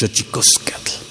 Xochicoscatl.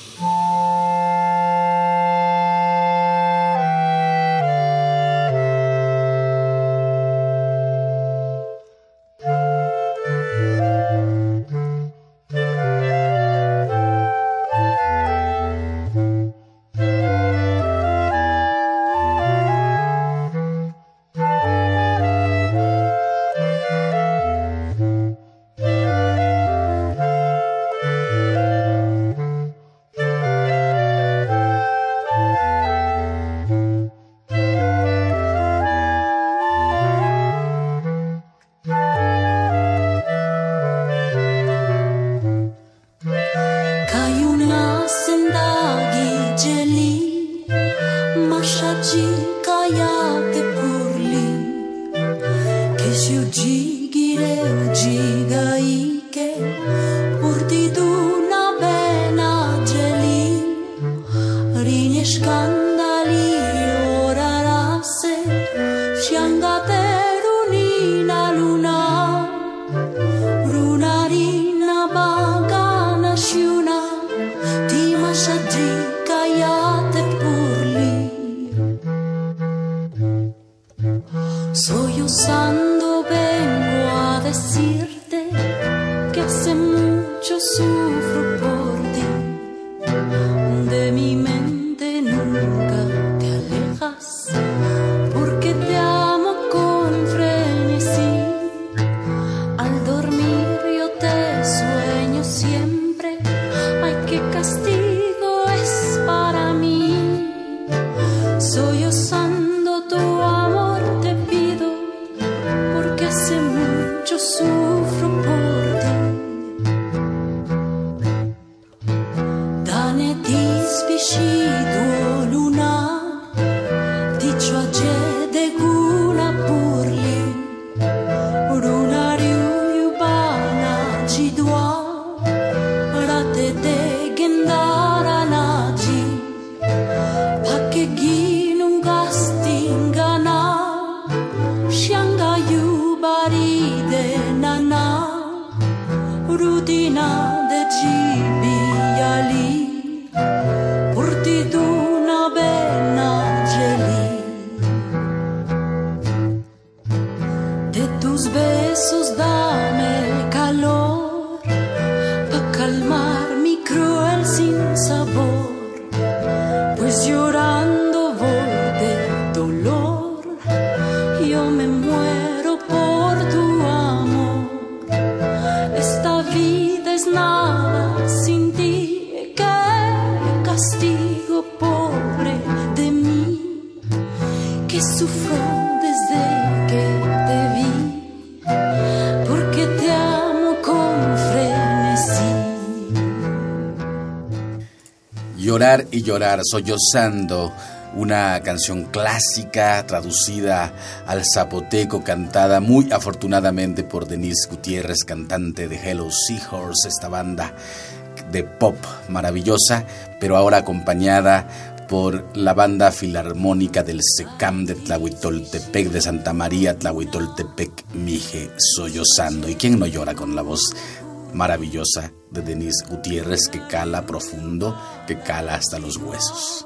Y llorar, sollozando, una canción clásica traducida al zapoteco, cantada muy afortunadamente por Denise Gutiérrez, cantante de Hello Seahorse, esta banda de pop maravillosa, pero ahora acompañada por la banda filarmónica del SECAM de Tlahuitoltepec, de Santa María, Tlahuitoltepec, Mije, sollozando. ¿Y quién no llora con la voz maravillosa de Denise Gutiérrez que cala profundo, que cala hasta los huesos.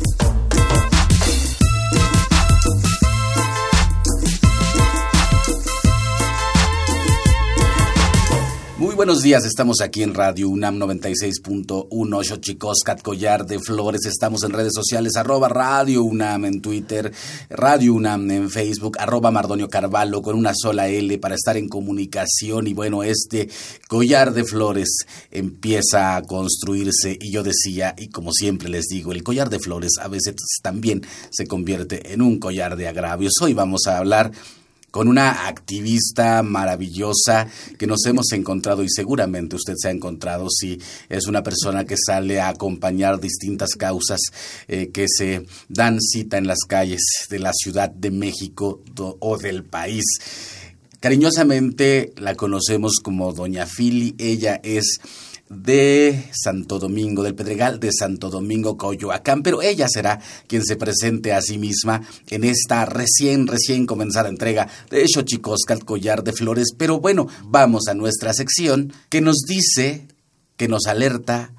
Buenos días, estamos aquí en Radio UNAM 96.1, Xochicoscat, Collar de Flores, estamos en redes sociales, arroba Radio UNAM en Twitter, Radio UNAM en Facebook, arroba Mardonio Carvalho con una sola L para estar en comunicación y bueno, este Collar de Flores empieza a construirse y yo decía, y como siempre les digo, el Collar de Flores a veces también se convierte en un collar de agravios. Hoy vamos a hablar con una activista maravillosa que nos hemos encontrado y seguramente usted se ha encontrado si es una persona que sale a acompañar distintas causas eh, que se dan cita en las calles de la Ciudad de México o del país. Cariñosamente la conocemos como Doña Fili, ella es de Santo Domingo, del Pedregal de Santo Domingo, Coyoacán, pero ella será quien se presente a sí misma en esta recién, recién comenzada entrega de Xochicoscal Collar de Flores. Pero bueno, vamos a nuestra sección que nos dice, que nos alerta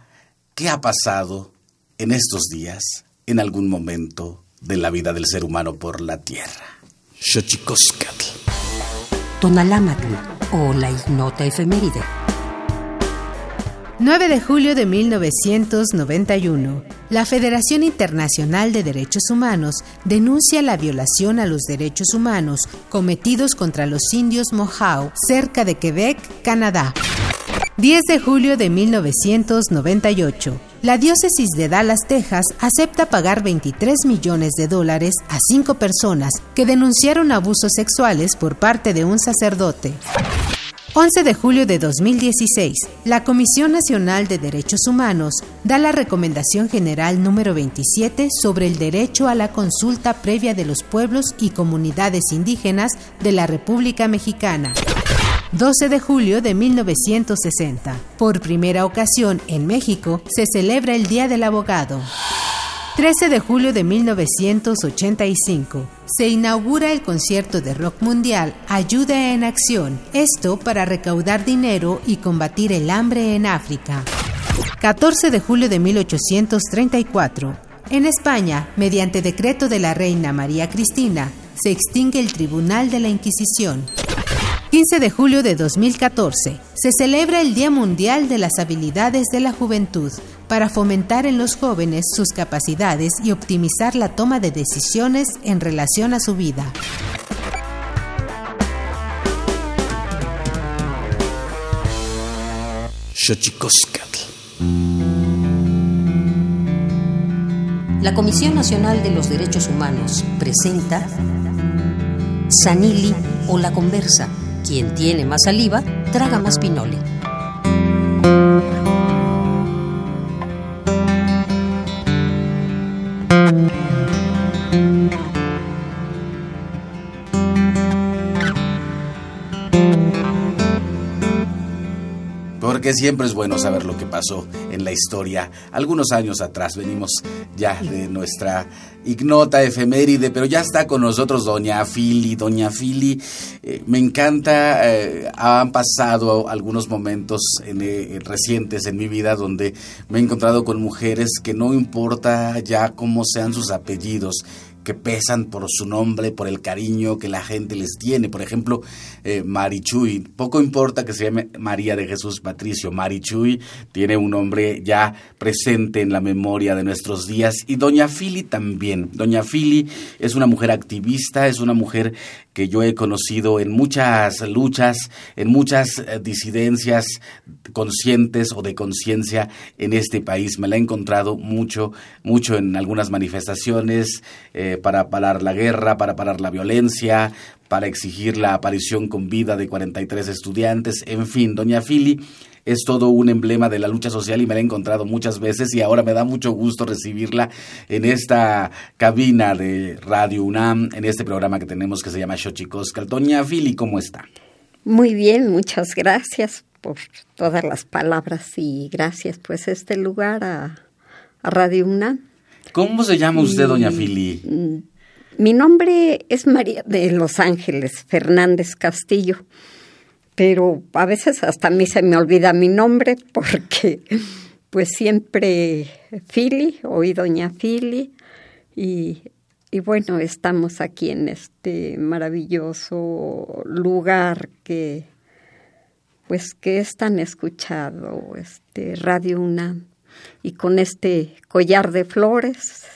qué ha pasado en estos días, en algún momento de la vida del ser humano por la tierra. Xochicoscal. Tonalámatl o la ignota efeméride. 9 de julio de 1991. La Federación Internacional de Derechos Humanos denuncia la violación a los derechos humanos cometidos contra los indios Mohawk cerca de Quebec, Canadá. 10 de julio de 1998. La diócesis de Dallas, Texas, acepta pagar 23 millones de dólares a cinco personas que denunciaron abusos sexuales por parte de un sacerdote. 11 de julio de 2016, la Comisión Nacional de Derechos Humanos da la Recomendación General número 27 sobre el derecho a la consulta previa de los pueblos y comunidades indígenas de la República Mexicana. 12 de julio de 1960. Por primera ocasión en México se celebra el Día del Abogado. 13 de julio de 1985. Se inaugura el concierto de rock mundial Ayuda en Acción, esto para recaudar dinero y combatir el hambre en África. 14 de julio de 1834. En España, mediante decreto de la reina María Cristina, se extingue el Tribunal de la Inquisición. 15 de julio de 2014 se celebra el Día Mundial de las Habilidades de la Juventud para fomentar en los jóvenes sus capacidades y optimizar la toma de decisiones en relación a su vida. La Comisión Nacional de los Derechos Humanos presenta Sanili o la Conversa quien tiene más saliva, traga más pinole. Siempre es bueno saber lo que pasó en la historia. Algunos años atrás venimos ya de nuestra ignota efeméride, pero ya está con nosotros doña Fili. Doña Fili, eh, me encanta, eh, han pasado algunos momentos eh, recientes en mi vida donde me he encontrado con mujeres que no importa ya cómo sean sus apellidos, que pesan por su nombre, por el cariño que la gente les tiene. Por ejemplo, eh, Marichuy, poco importa que se llame María de Jesús Patricio, Marichuy tiene un nombre ya presente en la memoria de nuestros días y Doña Fili también. Doña Fili es una mujer activista, es una mujer que yo he conocido en muchas luchas, en muchas eh, disidencias conscientes o de conciencia en este país. Me la he encontrado mucho, mucho en algunas manifestaciones eh, para parar la guerra, para parar la violencia, para exigir la aparición con vida de 43 estudiantes. En fin, doña Fili es todo un emblema de la lucha social y me la he encontrado muchas veces y ahora me da mucho gusto recibirla en esta cabina de Radio UNAM, en este programa que tenemos que se llama Xochicoscal. Doña Fili, ¿cómo está? Muy bien, muchas gracias por todas las palabras y gracias pues este lugar a, Radio UNAM. ¿Cómo se llama usted, doña Fili? Mm, mi nombre es María de Los Ángeles Fernández Castillo pero a veces hasta a mí se me olvida mi nombre porque pues siempre Fili, oí doña Fili y, y bueno, estamos aquí en este maravilloso lugar que pues que es tan escuchado este Radio UNAM y con este collar de flores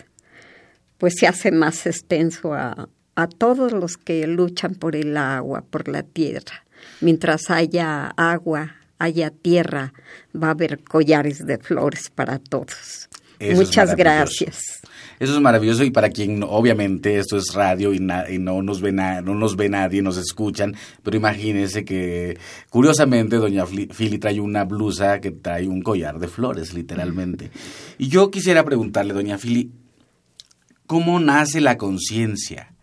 pues se hace más extenso a, a todos los que luchan por el agua, por la tierra. Mientras haya agua, haya tierra, va a haber collares de flores para todos. Muchas gracias. Eso es maravilloso y para quien obviamente esto es radio y, no nos ve no nos ve nadie, nos escuchan, pero imagínense que curiosamente doña Fili trae una blusa que trae un collar de flores, literalmente. Y yo quisiera preguntarle, doña Fili, ¿cómo nace la conciencia?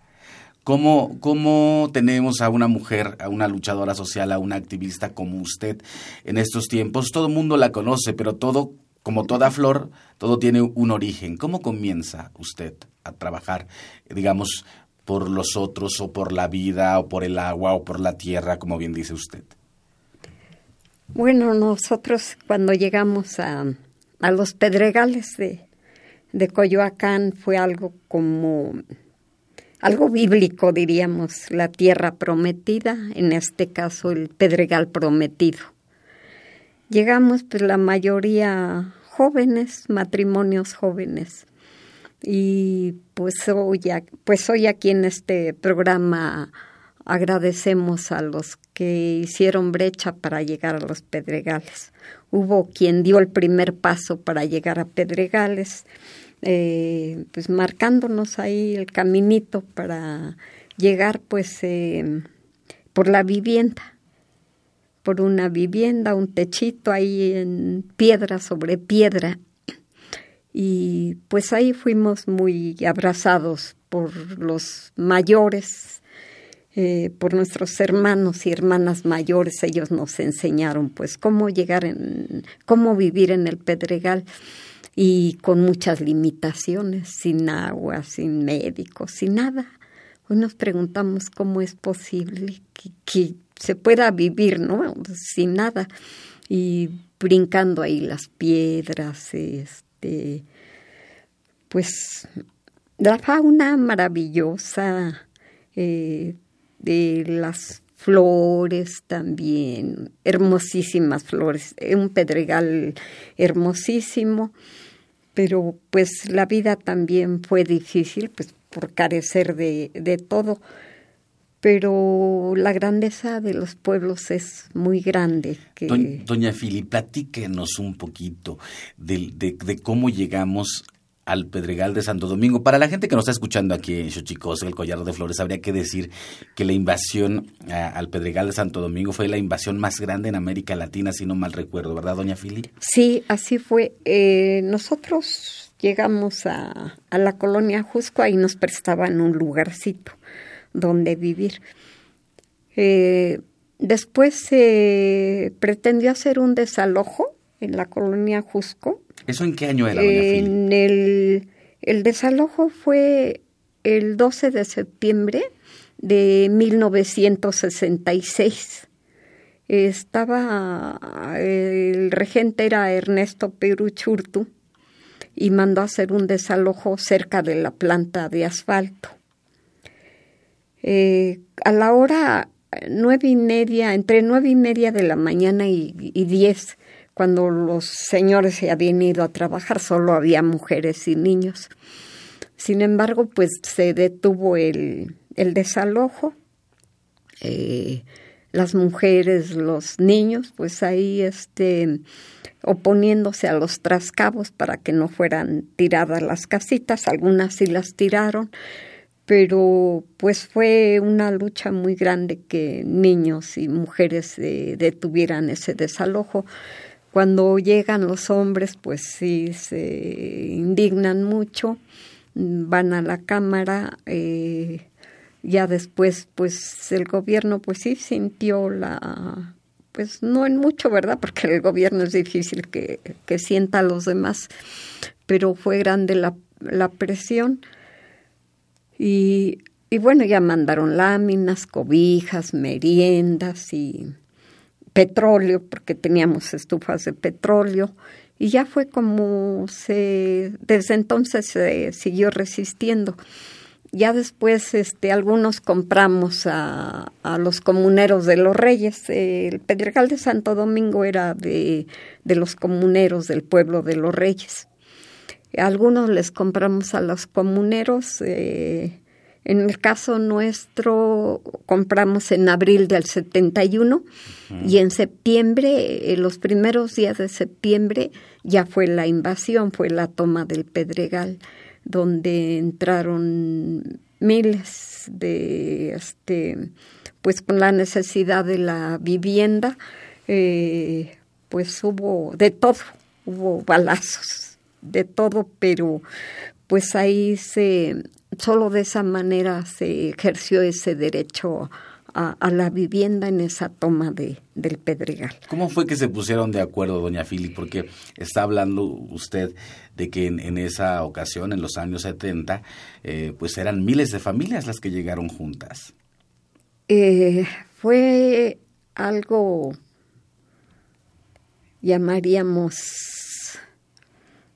¿Cómo, ¿Cómo tenemos a una mujer, a una luchadora social, a una activista como usted en estos tiempos? Todo el mundo la conoce, pero todo como toda flor, todo tiene un origen. ¿Cómo comienza usted a trabajar, digamos, por los otros o por la vida o por el agua o por la tierra, como bien dice usted? Bueno, nosotros cuando llegamos a, a los pedregales de, de Coyoacán fue algo como algo bíblico, diríamos, la tierra prometida, en este caso el pedregal prometido. Llegamos pues la mayoría jóvenes, matrimonios jóvenes. Y pues hoy, pues hoy aquí en este programa agradecemos a los que hicieron brecha para llegar a los Pedregales. Hubo quien dio el primer paso para llegar a Pedregales, eh, pues marcándonos ahí el caminito para llegar pues eh, por la vivienda por una vivienda, un techito ahí en piedra sobre piedra. Y pues ahí fuimos muy abrazados por los mayores, eh, por nuestros hermanos y hermanas mayores. Ellos nos enseñaron pues cómo llegar en, cómo vivir en el Pedregal y con muchas limitaciones, sin agua, sin médicos, sin nada. Hoy nos preguntamos cómo es posible que, que se pueda vivir, ¿no? Sin nada. Y brincando ahí las piedras, este, pues la fauna maravillosa, eh, de las flores también, hermosísimas flores, un pedregal hermosísimo, pero pues la vida también fue difícil, pues por carecer de, de todo pero la grandeza de los pueblos es muy grande. Doña Fili, platíquenos un poquito de, de, cómo llegamos al Pedregal de Santo Domingo. Para la gente que nos está escuchando aquí en Xochicos, el Collar de Flores, habría que decir que la invasión al Pedregal de Santo Domingo fue la invasión más grande en América Latina, si no mal recuerdo, ¿verdad, doña Fili? Sí, así fue. Eh, nosotros llegamos a, a la colonia Jusco, ahí nos prestaban un lugarcito donde vivir. Eh, después se pretendió hacer un desalojo en la colonia Jusco. ¿Eso en qué año era, En el, desalojo fue el 12 de septiembre de 1966. Estaba, el regente era Ernesto Peruchurtu y mandó a hacer un desalojo cerca de la planta de asfalto. Eh, a la hora nueve y media, entre nueve y media de la mañana y, diez, cuando los señores se habían ido a trabajar, solo había mujeres y niños. Sin embargo, pues se detuvo el, desalojo. Eh, las mujeres, los niños, pues ahí este, oponiéndose a los trascabos para que no fueran tiradas las casitas, algunas sí las tiraron, pero pues fue una lucha muy grande que niños y mujeres eh, detuvieran ese desalojo. Cuando llegan los hombres, pues sí se indignan mucho, van a la cámara, eh, ya después pues el gobierno pues sí sintió la pues no en mucho, ¿verdad? Porque el gobierno es difícil que, que sienta a los demás, pero fue grande la, la presión y, y bueno, ya mandaron láminas, cobijas, meriendas y petróleo, porque teníamos estufas de petróleo. Y ya fue como se, desde entonces se siguió resistiendo. ya después este, algunos compramos a, a, los comuneros de los reyes. El Pedregal de Santo Domingo era de, de los comuneros del pueblo de los reyes. Algunos les compramos a los comuneros. Eh, en el caso nuestro, compramos en abril del 71 y en septiembre, en los primeros días de septiembre, ya fue la invasión, fue la toma del Pedregal donde entraron miles de, este, pues con la necesidad de la vivienda, eh, pues hubo de todo, hubo balazos, de todo, pero pues ahí se, solo de esa manera se ejerció ese derecho a, la vivienda en esa toma de, del Pedregal. ¿Cómo fue que se pusieron de acuerdo, doña Fili? Porque está hablando usted de que en, esa ocasión, en los años 70, eh, pues eran miles de familias las que llegaron juntas. Eh, fue algo, llamaríamos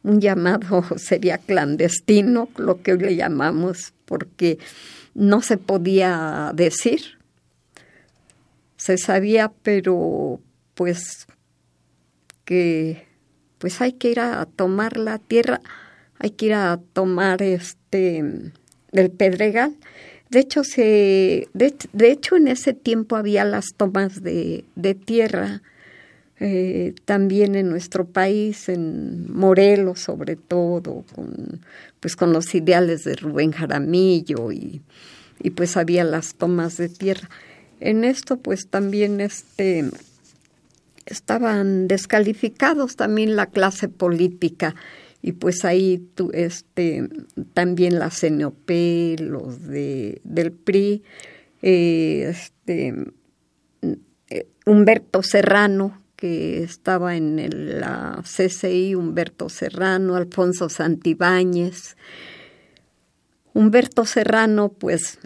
un llamado, sería clandestino, lo que hoy le llamamos, porque no se podía decir se sabía, pero pues que pues hay que ir a tomar la tierra, hay que ir a tomar este el pedregal. De hecho, se, de, hecho en ese tiempo había las tomas de, de tierra, eh, también en nuestro país, en Morelos sobre todo, con, pues con los ideales de Rubén Jaramillo y, y pues había las tomas de tierra. En esto pues también este estaban descalificados también la clase política y pues ahí este también la CNOP, los de del PRI, eh, este eh, Humberto Serrano que estaba en la CCI, Humberto Serrano, Alfonso Santibáñez. Humberto Serrano, pues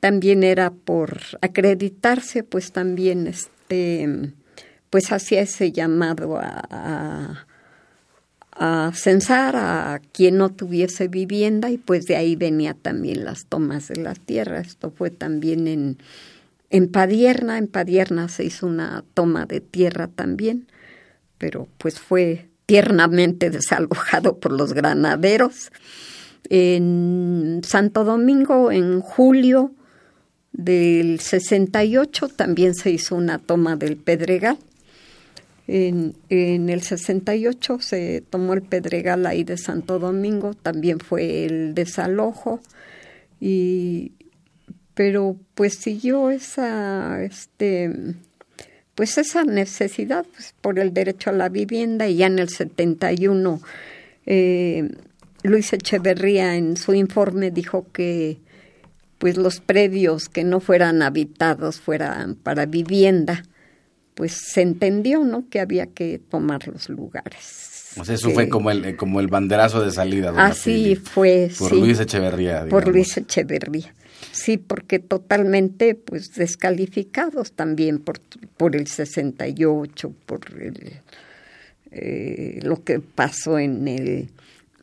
también era por acreditarse, pues también este, pues hacía ese llamado a, a, censar a quien no tuviese vivienda y pues de ahí venía también las tomas de la tierra. Esto fue también en, en Padierna, en Padierna se hizo una toma de tierra también, pero pues fue tiernamente desalojado por los granaderos. En Santo Domingo, en julio, del 68 también se hizo una toma del Pedregal. En, el 68 se tomó el Pedregal ahí de Santo Domingo, también fue el desalojo, y, pero pues siguió esa, este, pues esa necesidad pues, por el derecho a la vivienda y ya en el 71 eh, Luis Echeverría en su informe dijo que pues los predios que no fueran habitados fueran para vivienda, pues se entendió, ¿no? Que había que tomar los lugares. O sea, eso fue como el, como el banderazo de salida. Así fue, Por Luis Echeverría. Por Luis Echeverría. Sí, porque totalmente pues descalificados también por, por el 68, por el, eh, lo que pasó en el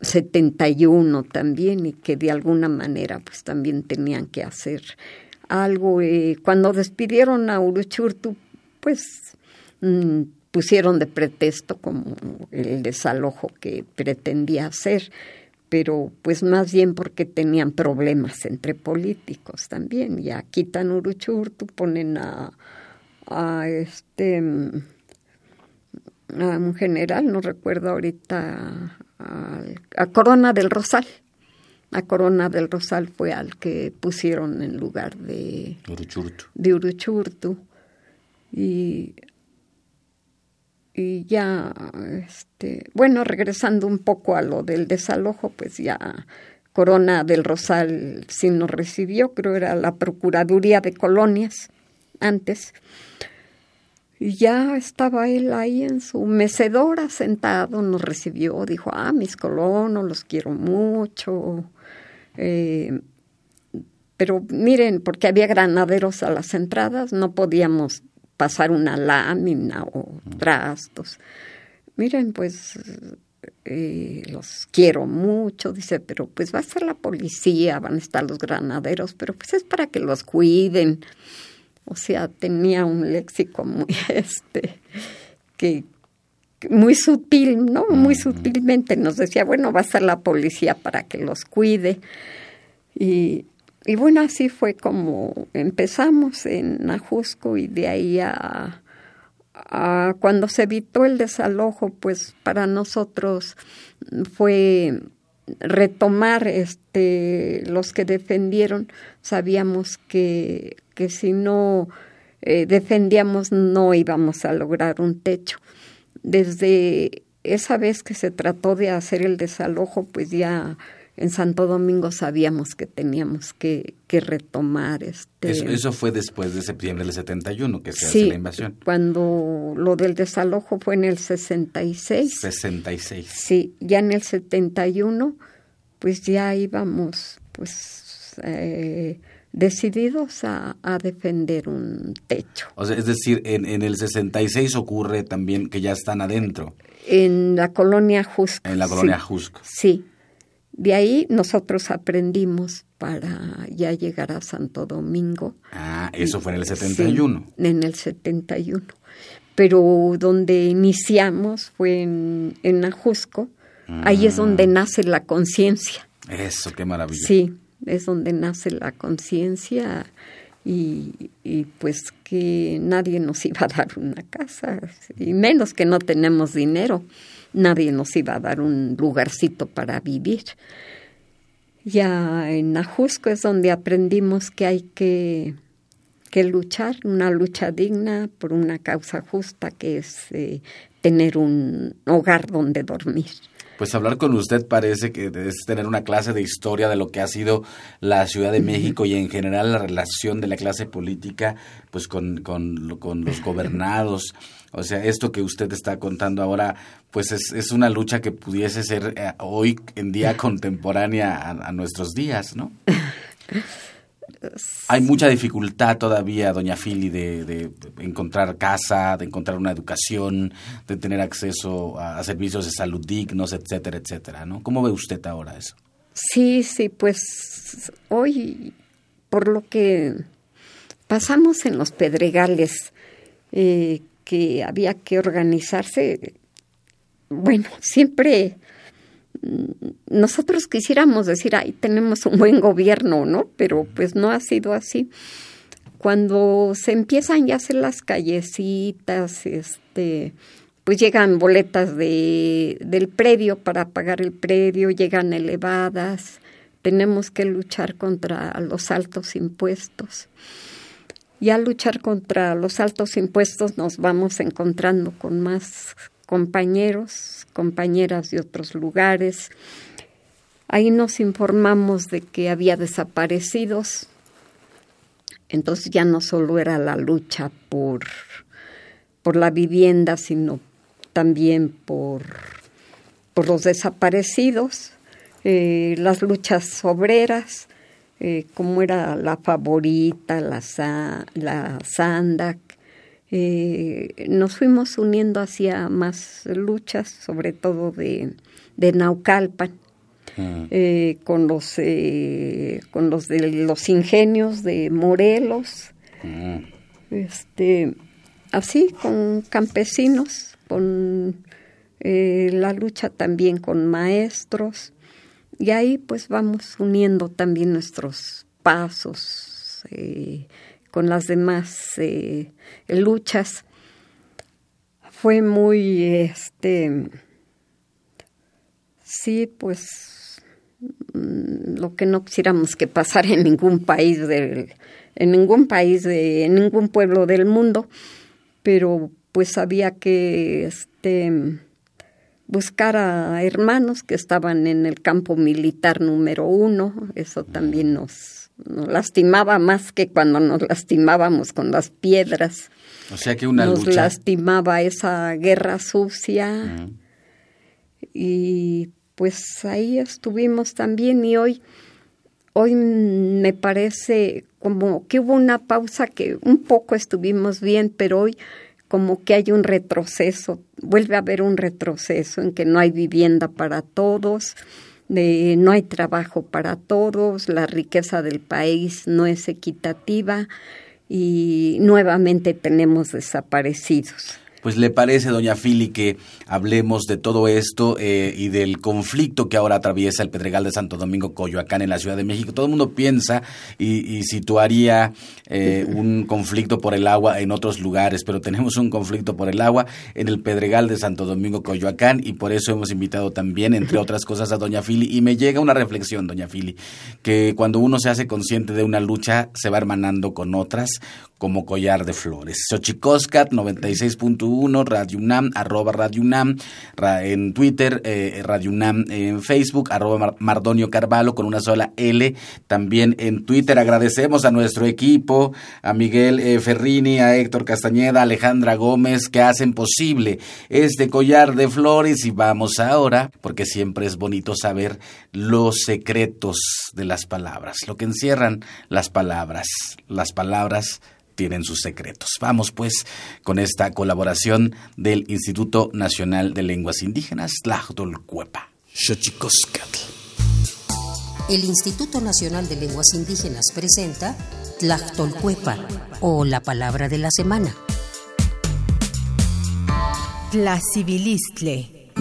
71 también y que de alguna manera pues también tenían que hacer algo. Eh, cuando despidieron a Uruchurtu, pues mm, pusieron de pretexto como el desalojo que pretendía hacer, pero pues más bien porque tenían problemas entre políticos también. Ya quitan Uruchurtu, ponen a, a este a un general, no recuerdo ahorita a, Corona del Rosal. A Corona del Rosal fue al que pusieron en lugar de Uruchurtu. De Uruchurtu. Y, y ya, este, bueno, regresando un poco a lo del desalojo, pues ya Corona del Rosal sí nos recibió, creo era la Procuraduría de Colonias antes. Y ya estaba él ahí en su mecedora sentado, nos recibió, dijo, ah, mis colonos, los quiero mucho. Eh, pero miren, porque había granaderos a las entradas, no podíamos pasar una lámina o trastos. Miren, pues eh, los quiero mucho, dice, pero pues va a estar la policía, van a estar los granaderos, pero pues es para que los cuiden. O sea, tenía un léxico muy, este, que, muy sutil, ¿no? Muy sutilmente nos decía, bueno, va a estar la policía para que los cuide. Y, y bueno, así fue como empezamos en Ajusco y de ahí a, cuando se evitó el desalojo, pues para nosotros fue retomar este los que defendieron. Sabíamos que, que si no eh, defendíamos no íbamos a lograr un techo. Desde esa vez que se trató de hacer el desalojo pues ya en Santo Domingo sabíamos que teníamos que, retomar este eso, fue después de septiembre del 71 que se hace la invasión cuando lo del desalojo fue en el 66 66 sí ya en el 71 pues ya íbamos pues eh, decididos a, defender un techo. O sea, es decir, en, en el 66 ocurre también que ya están adentro. En la colonia Jusco. En la colonia Jusco. Sí, de ahí nosotros aprendimos para ya llegar a Santo Domingo. Ah, eso fue en el 71. Sí, en el 71. Pero donde iniciamos fue en, en Ajusco. Ahí es donde mm. nace la conciencia. Eso, qué maravilla. Sí, es donde nace la conciencia y, y, pues que nadie nos iba a dar una casa, y menos que no tenemos dinero nadie nos iba a dar un lugarcito para vivir. Ya en Ajusco es donde aprendimos que hay que, que luchar, una lucha digna por una causa justa que es eh, tener un hogar donde dormir pues hablar con usted parece que es tener una clase de historia de lo que ha sido la Ciudad de México y en general la relación de la clase política pues con, con, con los gobernados. O sea, esto que usted está contando ahora, pues es, es una lucha que pudiese ser eh, hoy en día contemporánea a, a nuestros días, ¿no? Hay mucha dificultad todavía, doña Fili, de, encontrar casa, de encontrar una educación, de tener acceso a, servicios de salud dignos, etcétera, etcétera, ¿no? ¿Cómo ve usted ahora eso? Sí, sí, pues hoy, por lo que pasamos en los pedregales, eh, que había que organizarse, bueno, siempre nosotros quisiéramos decir, ay, tenemos un buen gobierno, ¿no? Pero pues no ha sido así. Cuando se empiezan ya a hacer las callecitas, este, pues llegan boletas de, del predio para pagar el predio, llegan elevadas, tenemos que luchar contra los altos impuestos. Y al luchar contra los altos impuestos nos vamos encontrando con más compañeros, compañeras de otros lugares. Ahí nos informamos de que había desaparecidos. Entonces ya no solo era la lucha por, por la vivienda, sino también por, por los desaparecidos, eh, las luchas obreras, eh, como era la favorita, la, la eh, nos fuimos uniendo hacia más luchas, sobre todo de, de Naucalpan, mm. eh, con los eh, con los de los ingenios de Morelos, mm. este, así con campesinos, con la lucha también con maestros y ahí pues vamos uniendo también nuestros pasos con las demás eh, luchas. Fue muy, este, sí, pues mm, lo que no quisiéramos que pasara en ningún país del, en ningún país de, en ningún pueblo del mundo, pero pues había que, este, buscar a hermanos que estaban en el campo militar número uno, eso también nos nos lastimaba más que cuando nos lastimábamos con las piedras. O sea que una nos lastimaba esa guerra sucia. Y pues ahí estuvimos también y hoy hoy me parece como que hubo una pausa que un poco estuvimos bien, pero hoy como que hay un retroceso, vuelve a haber un retroceso en que no hay vivienda para todos, no hay trabajo para todos, la riqueza del país no es equitativa y nuevamente tenemos desaparecidos. Pues le parece, doña Fili, que hablemos de todo esto eh, y del conflicto que ahora atraviesa el Pedregal de Santo Domingo, Coyoacán, en la Ciudad de México. Todo el mundo piensa y, situaría eh, un conflicto por el agua en otros lugares, pero tenemos un conflicto por el agua en el Pedregal de Santo Domingo, Coyoacán, y por eso hemos invitado también, entre otras cosas, a doña Fili. Y me llega una reflexión, doña Fili, que cuando uno se hace consciente de una lucha, se va hermanando con otras, como collar de flores. Xochicoscat 96.1, Radio UNAM, arroba Radio UNAM, en Twitter, eh, Radio UNAM en Facebook, arroba Mardonio Carvalho con una sola L, también en Twitter. Agradecemos a nuestro equipo, a Miguel eh, Ferrini, a Héctor Castañeda, a Alejandra Gómez, que hacen posible este collar de flores y vamos ahora, porque siempre es bonito saber los secretos de las palabras, lo que encierran las palabras, las palabras tienen sus secretos. Vamos pues con esta colaboración del Instituto Nacional de Lenguas Indígenas, Tlachtolcuepa. El Instituto Nacional de Lenguas Indígenas presenta Tlachtolcuepa o la palabra de la semana. Tlacivilistle.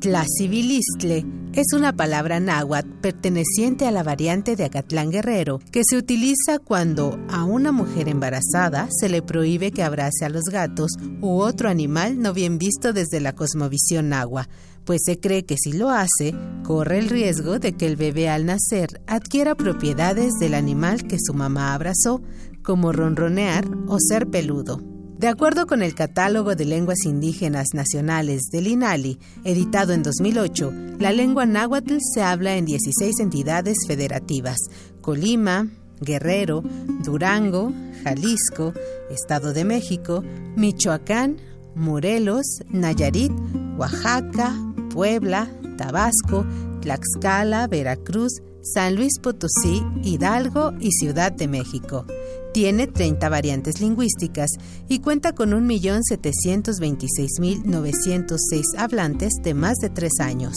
Tlacivilistle es una palabra náhuatl perteneciente a la variante de Acatlán Guerrero que se utiliza cuando a una mujer embarazada se le prohíbe que abrace a los gatos u otro animal no bien visto desde la cosmovisión náhuatl, pues se cree que si lo hace, corre el riesgo de que el bebé al nacer adquiera propiedades del animal que su mamá abrazó, como ronronear o ser peludo. De acuerdo con el Catálogo de Lenguas Indígenas Nacionales del INALI, editado en 2008, la lengua náhuatl se habla en 16 entidades federativas: Colima, Guerrero, Durango, Jalisco, Estado de México, Michoacán, Morelos, Nayarit, Oaxaca, Puebla, Tabasco, Tlaxcala, Veracruz, San Luis Potosí, Hidalgo y Ciudad de México. Tiene 30 variantes lingüísticas y cuenta con 1.726.906 hablantes de más de 3 años.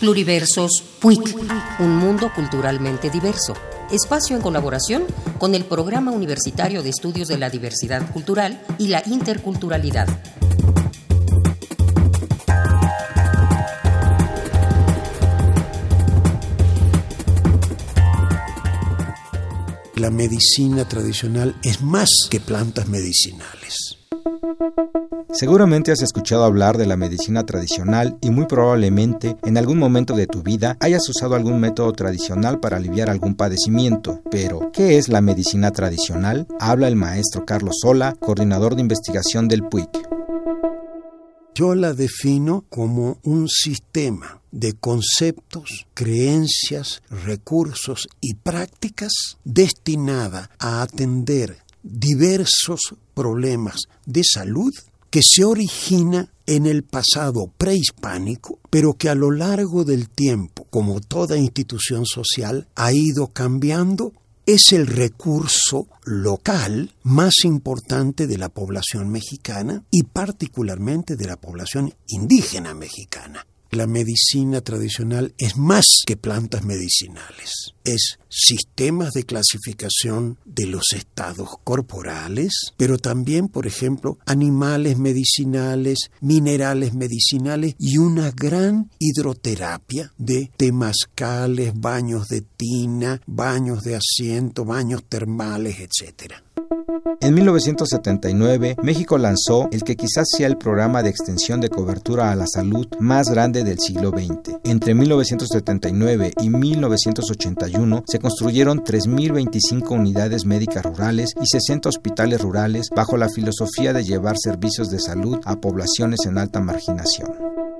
Pluriversos PUIC, un mundo culturalmente diverso espacio en colaboración con el Programa Universitario de Estudios de la Diversidad Cultural y la Interculturalidad. La medicina tradicional es más que plantas medicinales. Seguramente has escuchado hablar de la medicina tradicional y muy probablemente en algún momento de tu vida hayas usado algún método tradicional para aliviar algún padecimiento. Pero, ¿qué es la medicina tradicional? Habla el maestro Carlos Sola, coordinador de investigación del PUIC. Yo la defino como un sistema de conceptos, creencias, recursos y prácticas destinada a atender diversos problemas de salud que se origina en el pasado prehispánico, pero que a lo largo del tiempo, como toda institución social, ha ido cambiando, es el recurso local más importante de la población mexicana y particularmente de la población indígena mexicana. La medicina tradicional es más que plantas medicinales, es sistemas de clasificación de los estados corporales, pero también, por ejemplo, animales medicinales, minerales medicinales y una gran hidroterapia de temazcales, baños de tina, baños de asiento, baños termales, etcétera. En 1979, México lanzó el que quizás sea el programa de extensión de cobertura a la salud más grande del siglo XX. Entre 1979 y 1981 se construyeron 3.025 unidades médicas rurales y 60 hospitales rurales bajo la filosofía de llevar servicios de salud a poblaciones en alta marginación.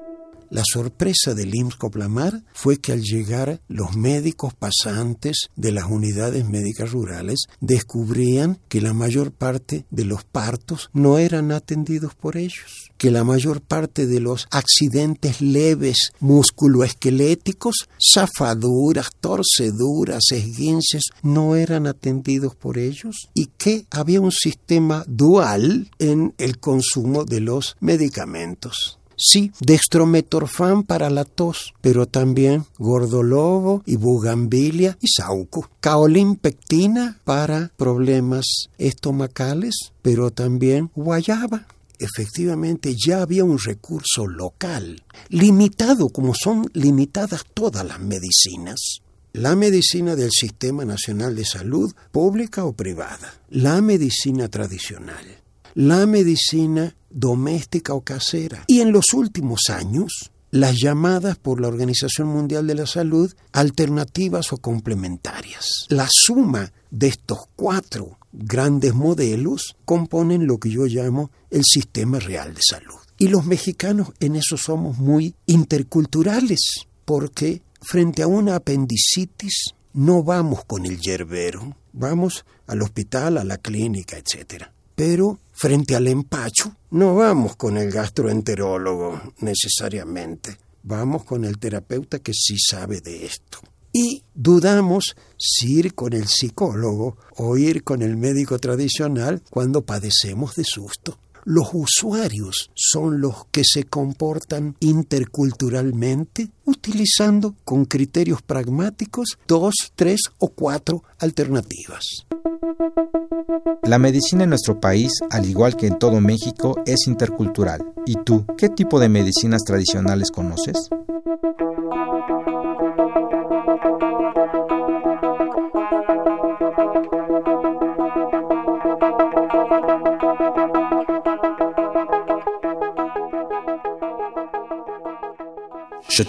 La sorpresa del IMSS Coplamar fue que al llegar los médicos pasantes de las unidades médicas rurales descubrían que la mayor parte de los partos no eran atendidos por ellos, que la mayor parte de los accidentes leves musculoesqueléticos, zafaduras, torceduras, esguinces, no eran atendidos por ellos y que había un sistema dual en el consumo de los medicamentos. Sí, dextrometorfán para la tos, pero también gordolobo y bugambilia y sauco. Caolimpectina para problemas estomacales, pero también guayaba efectivamente ya había un recurso local, limitado como son limitadas todas las medicinas. La medicina del Sistema Nacional de Salud, pública o privada, la medicina tradicional, la medicina doméstica o casera. Y en los últimos años, las llamadas por la Organización Mundial de la Salud alternativas o complementarias. La suma de estos cuatro grandes modelos componen lo que yo llamo el sistema real de salud. Y los mexicanos en eso somos muy interculturales, porque frente a una apendicitis no vamos con el yerbero, vamos al hospital, a la clínica, etc. Pero frente al empacho no vamos con el gastroenterólogo necesariamente, vamos con el terapeuta que sí sabe de esto. Y dudamos si ir con el psicólogo o ir con el médico tradicional cuando padecemos de susto. Los usuarios son los que se comportan interculturalmente utilizando con criterios pragmáticos dos, tres o cuatro alternativas. La medicina en nuestro país, al igual que en todo México, es intercultural. ¿Y tú, qué tipo de medicinas tradicionales conoces?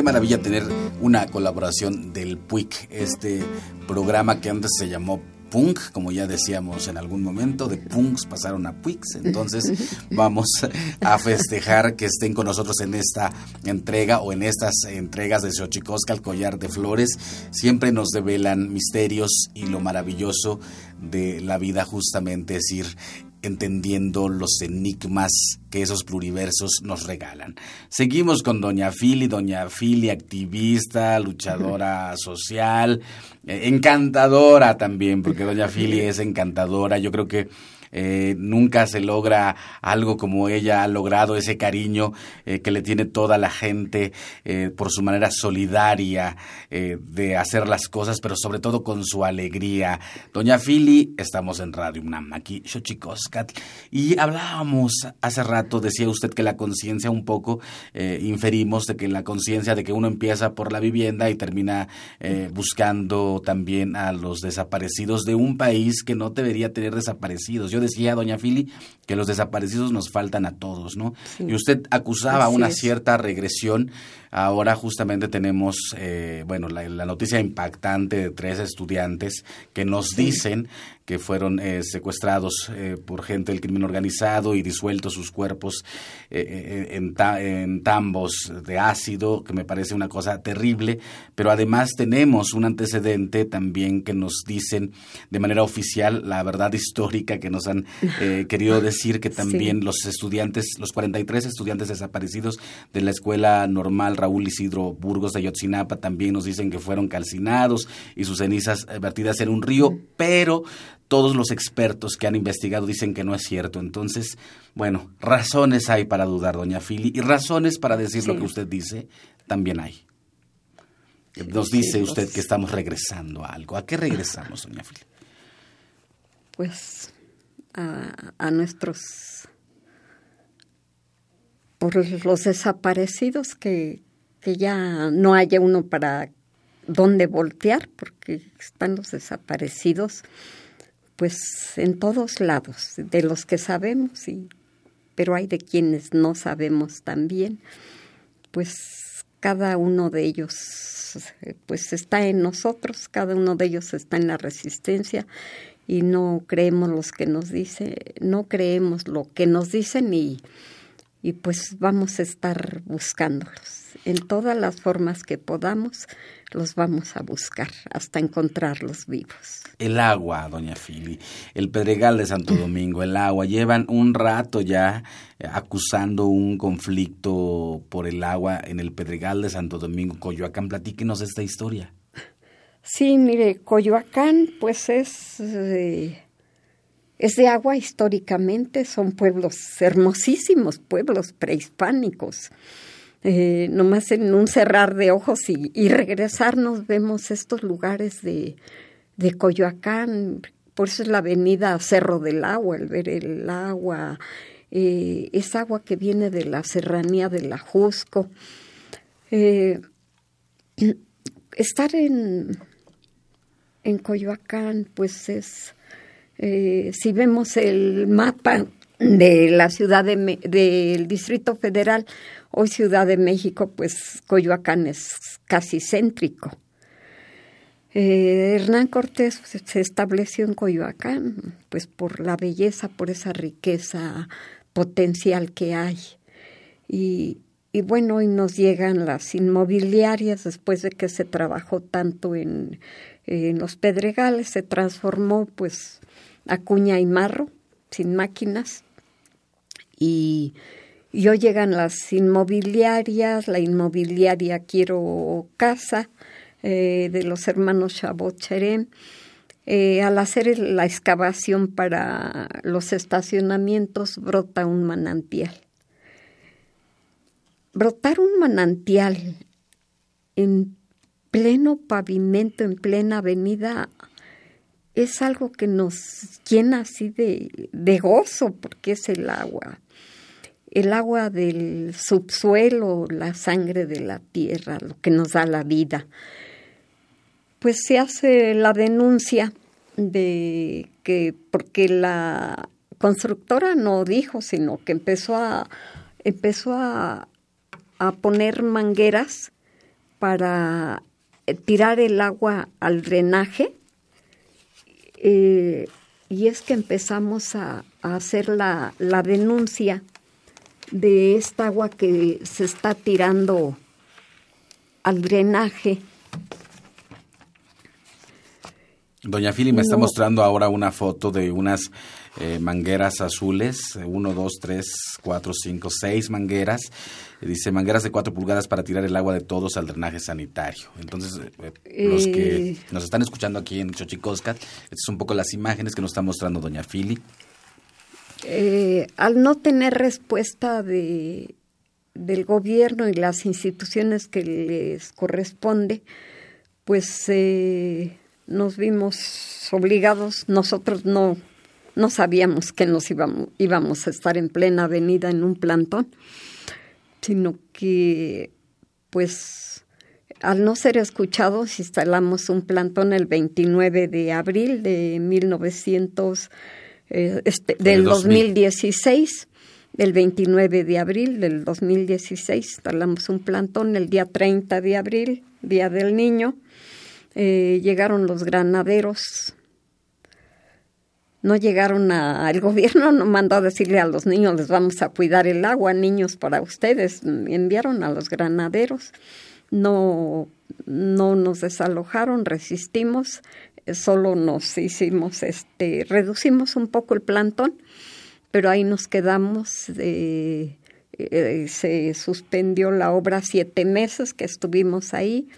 Maravilla tener una colaboración del PUIC, este programa que antes se llamó punk, como ya decíamos en algún momento, de punks pasaron a puix. Entonces vamos a festejar que estén con nosotros en esta entrega o en estas entregas de Xochicosca, el collar de flores. Siempre nos develan misterios y lo maravilloso de la vida justamente, es ir entendiendo los enigmas que esos pluriversos nos regalan. Seguimos con Doña Fili, Doña Fili, activista, luchadora social, eh, encantadora también, porque Doña Fili es encantadora. Yo creo que eh, nunca se logra algo como ella ha logrado, ese cariño eh, que le tiene toda la gente eh, por su manera solidaria de hacer las cosas, pero sobre todo con su alegría. Doña Fili, estamos en Radio UNAM, aquí Xochicoscat, y hablábamos hace rato, decía usted que la conciencia un poco, inferimos de que la conciencia de que uno empieza por la vivienda y termina buscando también a los desaparecidos de un país que no debería tener desaparecidos. Yo decía, doña Fili, que los desaparecidos nos faltan a todos, ¿no? Y usted acusaba una cierta regresión. Ahora justamente tenemos, eh, bueno, la, noticia impactante de tres estudiantes que nos dicen que fueron eh, secuestrados eh, por gente del crimen organizado y disueltos sus cuerpos eh, en, en, tambos de ácido, que me parece una cosa terrible, pero además tenemos un antecedente también que nos dicen de manera oficial la verdad histórica que nos han querido decir que también los estudiantes, los 43 estudiantes desaparecidos de la Escuela Normal Raúl Isidro Burgos de Yotzinapa también nos dicen que fueron calcinados y sus cenizas vertidas en un río, pero todos los expertos que han investigado dicen que no es cierto. Entonces, bueno, razones hay para dudar, doña Fili, y razones para decir lo que usted dice también hay. Nos dice usted que estamos regresando a algo. ¿A qué regresamos, doña Fili? Pues a, a nuestros por los desaparecidos que, que ya no haya uno para dónde voltear, porque están los desaparecidos, pues en todos lados, de los que sabemos, y, pero hay de quienes no sabemos también, pues cada uno de ellos pues está en nosotros, cada uno de ellos está en la resistencia y no creemos los que nos dicen, no creemos lo que nos dicen y, y pues vamos a estar buscándolos en todas las formas que podamos los vamos a buscar hasta encontrarlos vivos. El agua, doña Fili, el Pedregal de Santo Domingo, el agua, llevan un rato ya acusando un conflicto por el agua en el Pedregal de Santo Domingo, Coyoacán. Platíquenos esta historia. Sí, mire, Coyoacán pues es, eh, es de agua históricamente, son pueblos hermosísimos, pueblos prehispánicos eh, nomás en un cerrar de ojos y, y, regresarnos vemos estos lugares de, de Coyoacán, por eso es la avenida Cerro del Agua, el ver el agua, eh, es agua que viene de la serranía de la Jusco. Eh, estar en, en Coyoacán, pues es, eh, si vemos el mapa de la ciudad de, del Distrito Federal, hoy Ciudad de México, pues Coyoacán es casi céntrico. Eh, Hernán Cortés se estableció en Coyoacán, pues por la belleza, por esa riqueza potencial que hay. Y, y bueno, hoy nos llegan las inmobiliarias después de que se trabajó tanto en, en los pedregales, se transformó pues a cuña y marro, sin máquinas, y, hoy llegan las inmobiliarias, la inmobiliaria Quiero Casa eh, de los hermanos Chabot Cherem. Eh, al hacer la excavación para los estacionamientos brota un manantial. Brotar un manantial en pleno pavimento, en plena avenida, es algo que nos llena así de gozo, porque es el agua el agua del subsuelo, la sangre de la tierra, lo que nos da la vida. Pues se hace la denuncia de que porque la constructora no dijo, sino que empezó a empezó a, a poner mangueras para tirar el agua al drenaje eh, y es que empezamos a, a hacer la, la denuncia de esta agua que se está tirando al drenaje. Doña Fili me está mostrando ahora una foto de unas eh, mangueras azules, uno, dos, tres, cuatro, cinco, seis mangueras. Dice mangueras de cuatro pulgadas para tirar el agua de todos al drenaje sanitario. Entonces, eh, eh, los que nos están escuchando aquí en Xochicoscat, estas son un poco las imágenes que nos está mostrando Doña Fili. Eh, al no tener respuesta de, del gobierno y las instituciones que les corresponde, pues eh, nos vimos obligados, nosotros no, no sabíamos que nos íbamos, a estar en plena avenida en un plantón, sino que pues al no ser escuchados instalamos un plantón el 29 de abril de 1900 eh, este, del 2016, el 29 de abril del 2016, instalamos un plantón el día 30 de abril, Día del Niño. Eh, llegaron los granaderos, no llegaron a, el gobierno no mandó a decirle a los niños les vamos a cuidar el agua, niños para ustedes, enviaron a los granaderos, no, no nos desalojaron, resistimos, solo nos hicimos, este, reducimos un poco el plantón, pero ahí nos quedamos. Eh, eh, se suspendió la obra siete meses que estuvimos ahí.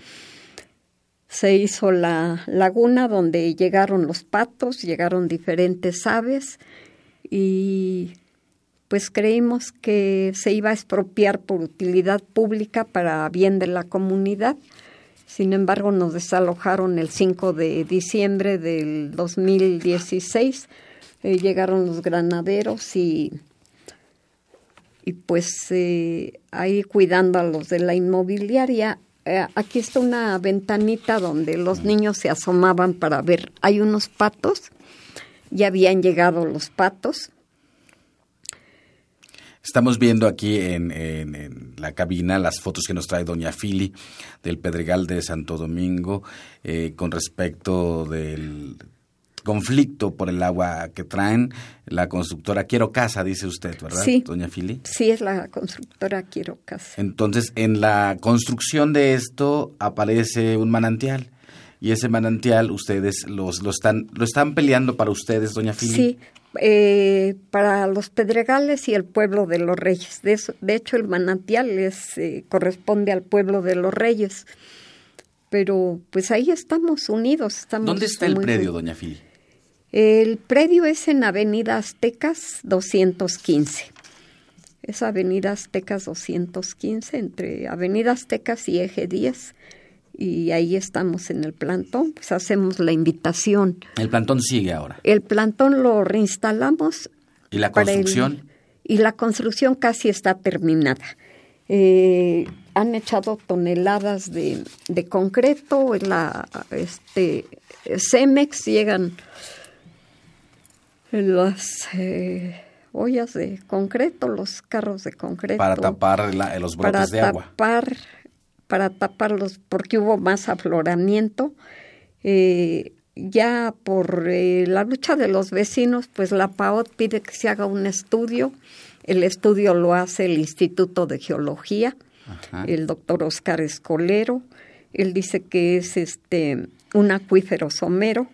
Se hizo la laguna donde llegaron los patos, llegaron diferentes aves y pues creímos que se iba a expropiar por utilidad pública para bien de la comunidad sin embargo, nos desalojaron el 5 de diciembre del 2016. Eh, llegaron los granaderos y y pues eh, ahí cuidando a los de la inmobiliaria. Eh, aquí está una ventanita donde los niños se asomaban para ver. Hay unos patos, ya habían llegado los patos. Estamos viendo aquí en, en, la cabina las fotos que nos trae doña Fili del Pedregal de Santo Domingo eh, con respecto del conflicto por el agua que traen. La constructora Quiero Casa, dice usted, ¿verdad, sí, doña Fili? Sí, es la constructora Quiero Casa. Entonces, en la construcción de esto aparece un manantial. Y ese manantial ustedes los, lo, están, lo están peleando para ustedes, doña Fili. Sí, eh, para los Pedregales y el pueblo de los Reyes. De, de hecho, el manantial es, eh, corresponde al pueblo de los Reyes. Pero pues ahí estamos unidos. Estamos ¿Dónde está el predio, doña Fili? El predio es en Avenida Aztecas 215. Es Avenida Aztecas 215, entre Avenida Aztecas y Eje 10. Y ahí estamos en el plantón, pues hacemos la invitación. ¿El plantón sigue ahora? El plantón lo reinstalamos. ¿Y la construcción? y la construcción casi está terminada. Eh, han echado toneladas de, de concreto, la este Cemex llegan las eh, ollas de concreto, los carros de concreto. Para tapar los brotes de agua. Para taparlos, porque hubo más afloramiento. Eh, ya por eh, la lucha de los vecinos, pues la PAOT pide que se haga un estudio. El estudio lo hace el Instituto de Geología, el doctor Oscar Escolero. Él dice que es este un acuífero somero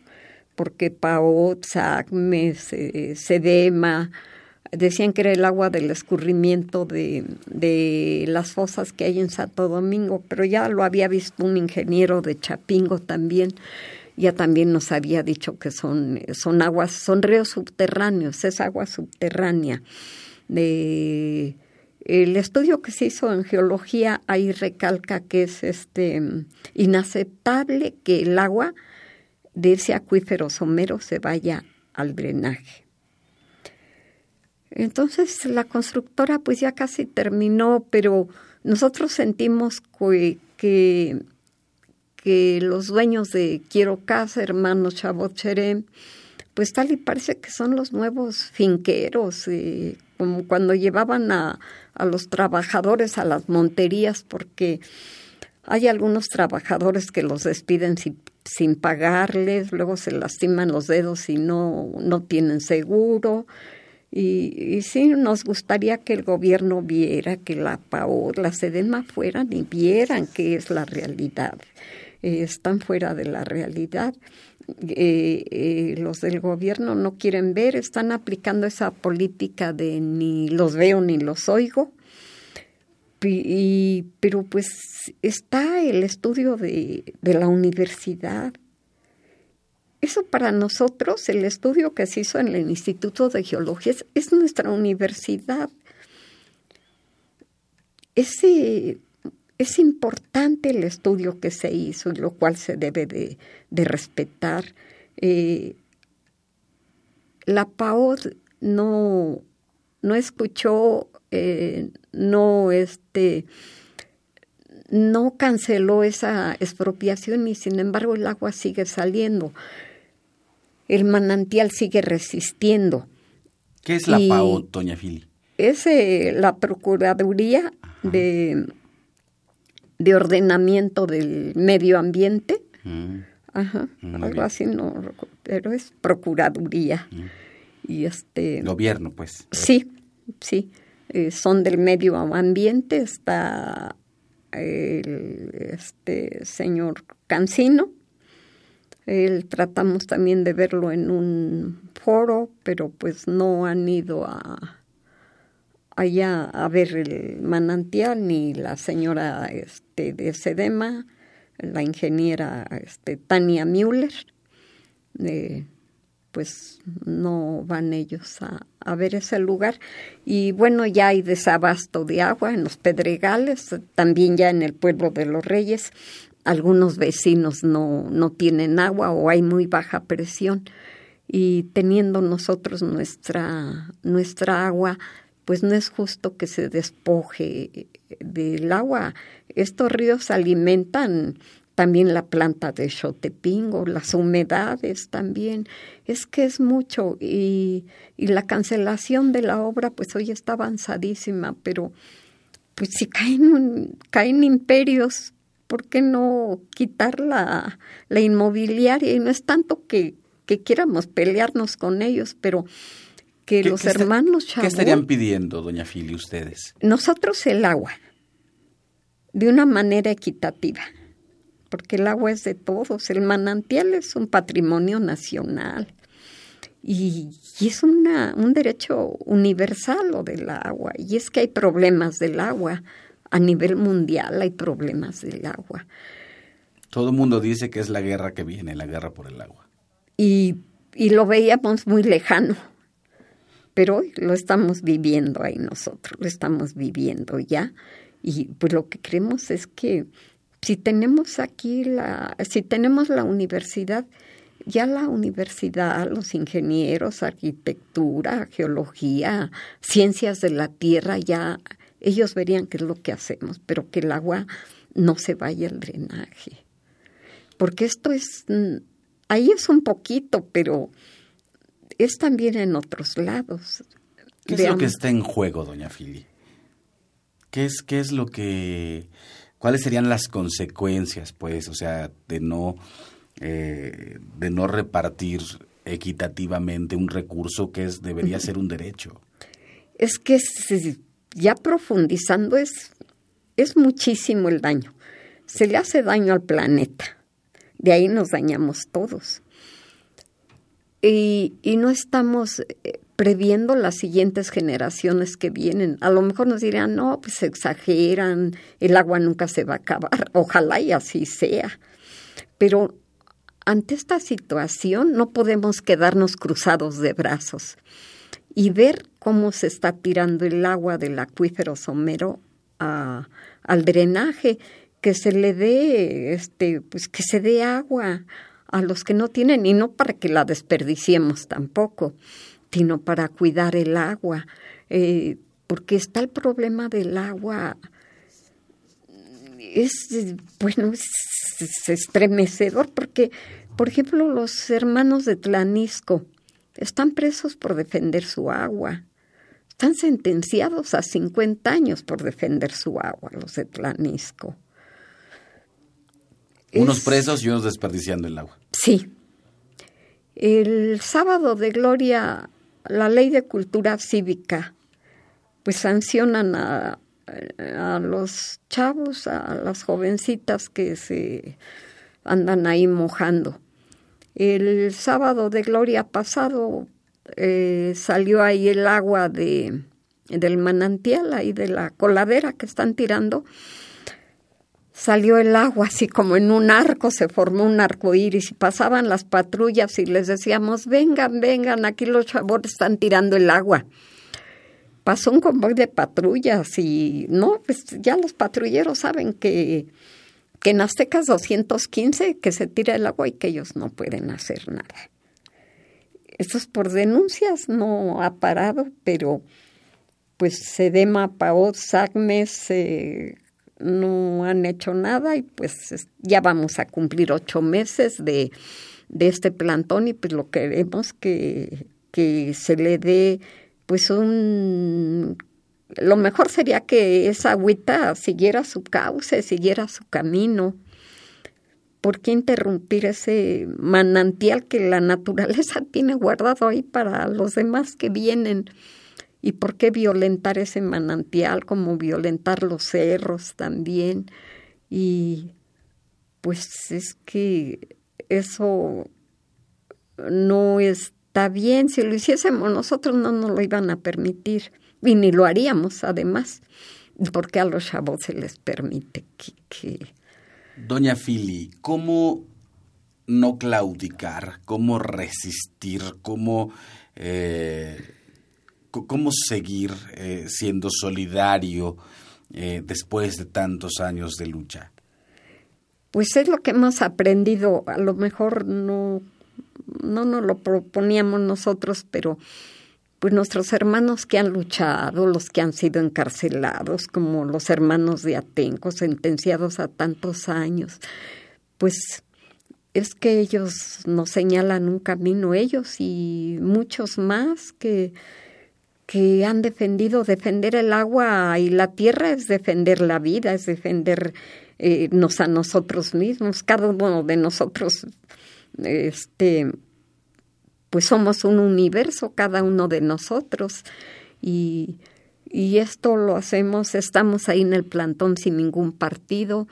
porque Paot, Sacmes, Sedema, decían que era el agua del escurrimiento de, de, las fosas que hay en Santo Domingo, pero ya lo había visto un ingeniero de Chapingo también, ya también nos había dicho que son, son aguas, son ríos subterráneos, es agua subterránea. El estudio que se hizo en geología ahí recalca que es este inaceptable que el agua de ese acuífero somero se vaya al drenaje. Entonces la constructora pues ya casi terminó, pero nosotros sentimos que, que, los dueños de Quiero Casa, hermanos Chabot Cherem, pues tal y parece que son los nuevos finqueros, eh, como cuando llevaban a, a los trabajadores a las monterías, porque hay algunos trabajadores que los despiden sin, sin pagarles, luego se lastiman los dedos y no, no tienen seguro. Y, sí, nos gustaría que el gobierno viera que la PAO, la SEDEMA fueran y vieran qué es la realidad. Eh, están fuera de la realidad. Eh, eh, los del gobierno no quieren ver, están aplicando esa política de ni los veo ni los oigo. Y, pero pues está el estudio de, de la universidad. Eso para nosotros, el estudio que se hizo en el Instituto de Geología, es, nuestra universidad. Ese, es importante el estudio que se hizo y lo cual se debe de, de respetar. Eh, la PAOD no, no escuchó eh, no este no canceló esa expropiación y sin embargo el agua sigue saliendo. El manantial sigue resistiendo. ¿Qué es la PAO, doña Fili? Es eh, la Procuraduría de, de Ordenamiento del Medio Ambiente. Mm. Ajá, algo así, no, pero es Procuraduría. Mm. Y este... Gobierno, pues. Sí, sí. Eh, son del medio ambiente, está el este señor Cancino. Él tratamos también de verlo en un foro, pero pues no han ido a allá a ver el manantial ni la señora este de Sedema, la ingeniera este Tania Müller. de pues no van ellos a, ver ese lugar. Y bueno, ya hay desabasto de agua en los pedregales, también ya en el pueblo de los Reyes. Algunos vecinos no, no tienen agua o hay muy baja presión. Y teniendo nosotros nuestra, nuestra agua, pues no es justo que se despoje del agua. Estos ríos alimentan también la planta de Xotepingo, las humedades también. Es que es mucho y, y la cancelación de la obra pues hoy está avanzadísima, pero pues si caen, caen imperios, ¿por qué no quitar la, la inmobiliaria? Y no es tanto que, que quieramos pelearnos con ellos, pero que los hermanos Chabot, ¿Qué estarían pidiendo, doña Fili, ustedes? Nosotros el agua, de una manera equitativa porque el agua es de todos, el manantial es un patrimonio nacional y, es una, un derecho universal lo del agua, y es que hay problemas del agua, a nivel mundial hay problemas del agua. Todo el mundo dice que es la guerra que viene, la guerra por el agua. Y, y lo veíamos muy lejano, pero hoy lo estamos viviendo ahí nosotros, lo estamos viviendo ya. Y pues lo que creemos es que si tenemos aquí la, si tenemos la universidad, ya la universidad, los ingenieros, arquitectura, geología, ciencias de la tierra, ya ellos verían qué es lo que hacemos, pero que el agua no se vaya al drenaje. Porque esto es, ahí es un poquito, pero es también en otros lados. ¿Qué es lo que está en juego, doña Fili? ¿Qué es, qué es lo que ¿Cuáles serían las consecuencias, pues, o sea, de no, eh, de no repartir equitativamente un recurso que es, debería ser un derecho? Es que ya profundizando es, es muchísimo el daño. Se le hace daño al planeta. De ahí nos dañamos todos. Y, y no estamos eh, previendo las siguientes generaciones que vienen. A lo mejor nos dirán, no, pues exageran, el agua nunca se va a acabar. Ojalá y así sea. Pero ante esta situación no podemos quedarnos cruzados de brazos y ver cómo se está tirando el agua del acuífero somero a, al drenaje, que se le dé, este, pues que se dé agua a los que no tienen y no para que la desperdiciemos tampoco sino para cuidar el agua, eh, porque está el problema del agua. Es, bueno, es, estremecedor porque, por ejemplo, los hermanos de Tlanisco están presos por defender su agua. Están sentenciados a 50 años por defender su agua, los de Tlanisco. Unos presos y unos desperdiciando el agua. Sí. El sábado de gloria la ley de cultura cívica, pues sancionan a, a los chavos, a las jovencitas que se andan ahí mojando. El sábado de gloria pasado eh, salió ahí el agua de, del manantial, ahí de la coladera que están tirando, salió el agua así como en un arco, se formó un arco iris y pasaban las patrullas y les decíamos, vengan, vengan, aquí los chavos están tirando el agua. Pasó un convoy de patrullas y no, pues ya los patrulleros saben que, que en Aztecas 215 que se tira el agua y que ellos no pueden hacer nada. Eso es por denuncias, no ha parado, pero pues Sedema, Paot, Sagmes, eh, no han hecho nada y pues ya vamos a cumplir ocho meses de, de este plantón y pues lo queremos que, que se le dé pues un lo mejor sería que esa agüita siguiera su cauce, siguiera su camino. ¿Por qué interrumpir ese manantial que la naturaleza tiene guardado ahí para los demás que vienen? ¿Y por qué violentar ese manantial como violentar los cerros también? Y pues es que eso no está bien. Si lo hiciésemos nosotros no nos lo iban a permitir y ni lo haríamos además, porque a los chavos se les permite que... Doña Fili, ¿cómo no claudicar? ¿Cómo resistir? ¿Cómo... Eh cómo seguir eh, siendo solidario eh, después de tantos años de lucha? Pues es lo que hemos aprendido. A lo mejor no, no nos lo proponíamos nosotros, pero pues nuestros hermanos que han luchado, los que han sido encarcelados, como los hermanos de Atenco, sentenciados a tantos años, pues es que ellos nos señalan un camino, ellos y muchos más que, que han defendido, defender el agua y la tierra es defender la vida, es defender eh, a nosotros mismos, cada uno de nosotros, este, pues somos un universo, cada uno de nosotros, y, y esto lo hacemos, estamos ahí en el plantón sin ningún partido,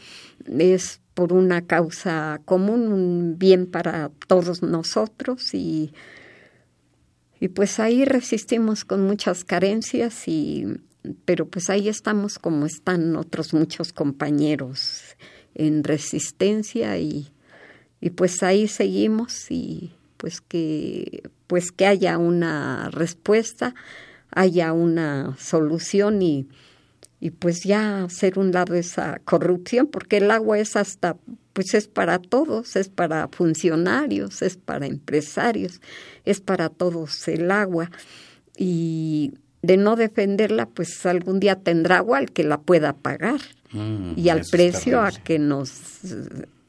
es por una causa común, un bien para todos nosotros. Y, y pues ahí resistimos con muchas carencias y pero pues ahí estamos como están otros muchos compañeros en resistencia y, y pues ahí seguimos y pues que pues que haya una respuesta, haya una solución y, y pues ya hacer un lado esa corrupción, porque el agua es hasta, pues es para todos, es para funcionarios, es para empresarios, es para todos el agua. Y de no defenderla, pues algún día tendrá agua al que la pueda pagar mm, y al precio a que nos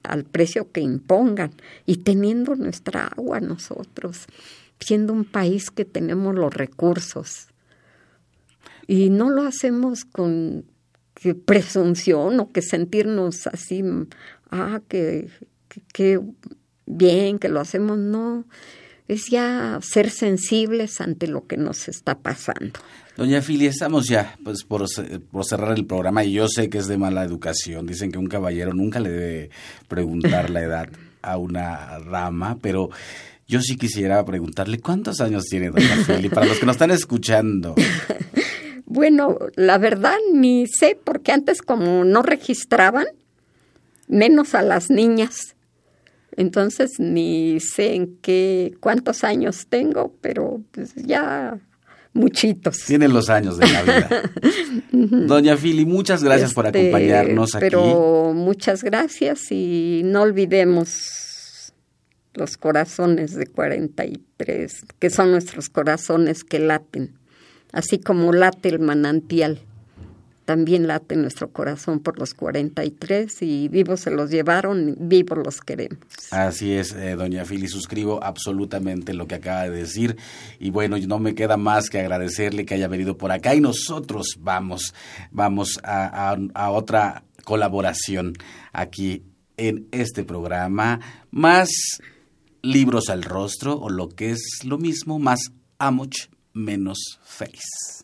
al precio que impongan y teniendo nuestra agua nosotros, siendo un país que tenemos los recursos. Y no lo hacemos con presunción o que sentirnos así, ah, que, que bien, que lo hacemos, no es ya ser sensibles ante lo que nos está pasando. Doña Fili, estamos ya pues por, cerrar el programa y yo sé que es de mala educación. Dicen que un caballero nunca le debe preguntar la edad a una rama, pero yo sí quisiera preguntarle cuántos años tiene Doña Fili para los que nos están escuchando. Bueno, la verdad ni sé, porque antes como no registraban, menos a las niñas. Entonces ni sé en qué cuántos años tengo, pero pues ya muchitos. Tienen los años de la vida. Doña Fili, muchas gracias por este, acompañarnos aquí. Pero muchas gracias y no olvidemos los corazones de 43, que son nuestros corazones que laten, así como late el manantial también late nuestro corazón por los 43 y vivos se los llevaron, vivos los queremos. Así es, eh, doña Fili, suscribo absolutamente lo que acaba de decir y bueno, no me queda más que agradecerle que haya venido por acá y nosotros vamos, vamos a, a otra colaboración aquí en este programa, más libros al rostro o lo que es lo mismo, más amoch menos face.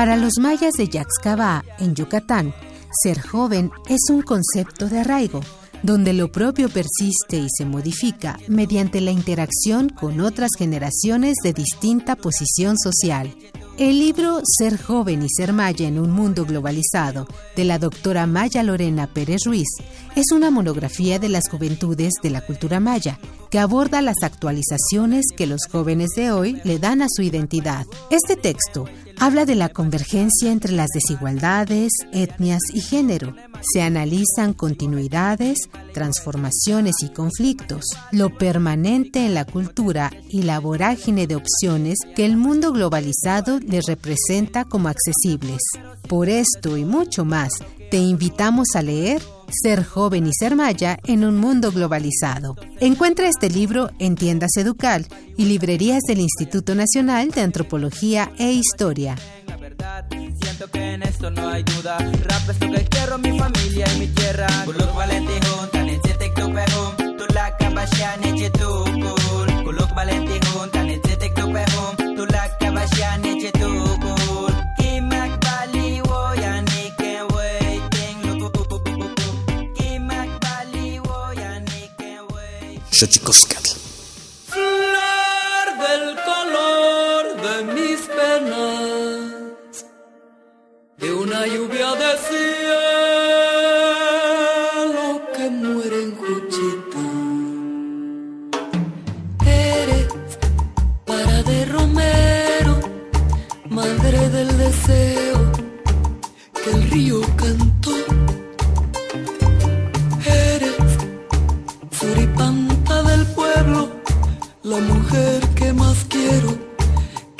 Para los mayas de Yaxcabá, en Yucatán, ser joven es un concepto de arraigo, donde lo propio persiste y se modifica mediante la interacción con otras generaciones de distinta posición social. El libro Ser joven y ser maya en un mundo globalizado de la doctora Maya Lorena Pérez Ruiz es una monografía de las juventudes de la cultura maya que aborda las actualizaciones que los jóvenes de hoy le dan a su identidad. Este texto Habla de la convergencia entre las desigualdades, etnias y género. Se analizan continuidades, transformaciones y conflictos, lo permanente en la cultura y la vorágine de opciones que el mundo globalizado les representa como accesibles. Por esto y mucho más, te invitamos a leer ser joven y ser maya en un mundo globalizado. Encuentra este libro en tiendas Educal y librerías del Instituto Nacional de Antropología e Historia. Xochicoscatl. Flor del de mis penas, de una lluvia de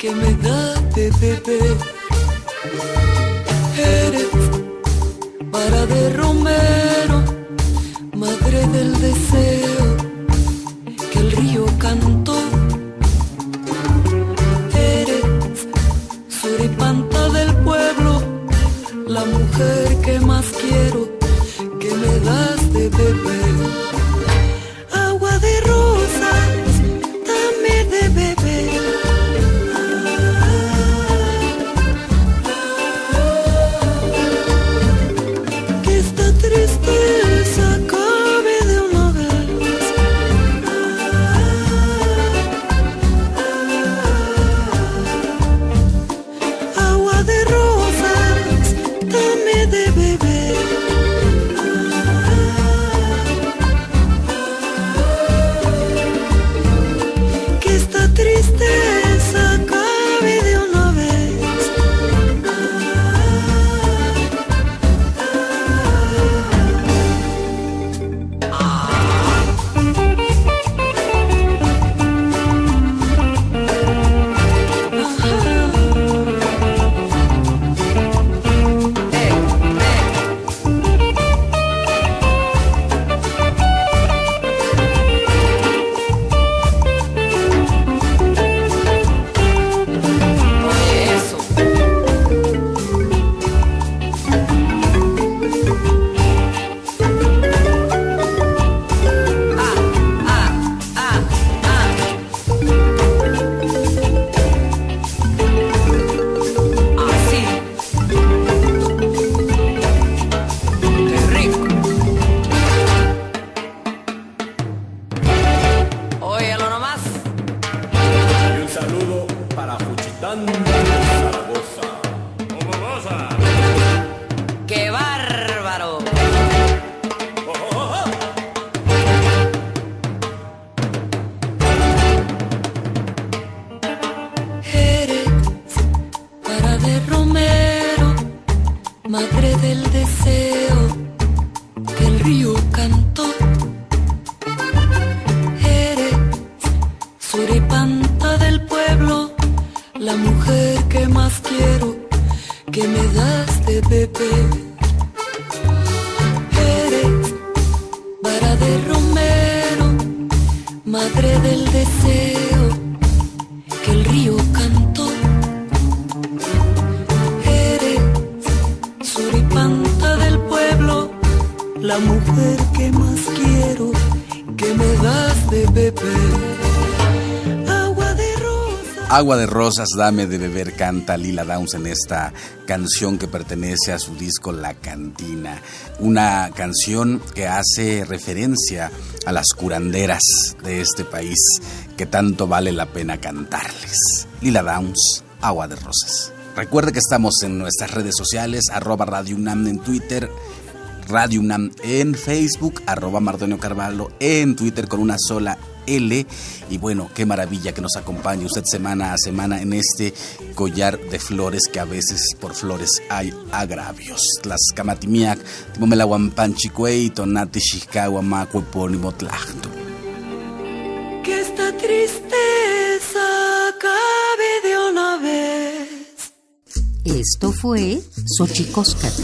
que me da de beber. Eres para de Romero, madre del deseo, que el río cantó. Eres suripanta del pueblo, la mujer que más quiero, que me das de beber. Agua de rosas, dame de beber, canta Lila Downs en esta canción que pertenece a su disco La Cantina. Una canción que hace referencia a las curanderas de este país que tanto vale la pena cantarles. Lila Downs, Agua de Rosas. Recuerde que estamos en nuestras redes sociales, arroba Radio UNAM en Twitter, Radio UNAM en Facebook, arroba Mardonio Carvalho en Twitter con una sola L. Y bueno, qué maravilla que nos acompañe usted semana a semana en este collar de flores que a veces por flores hay agravios. Las camatimiac, timomelahuampanchicuey, tonati xixcahua, macuepónimo tlacto. Que esta tristeza acabe de una vez. Esto fue Xochicóscatl,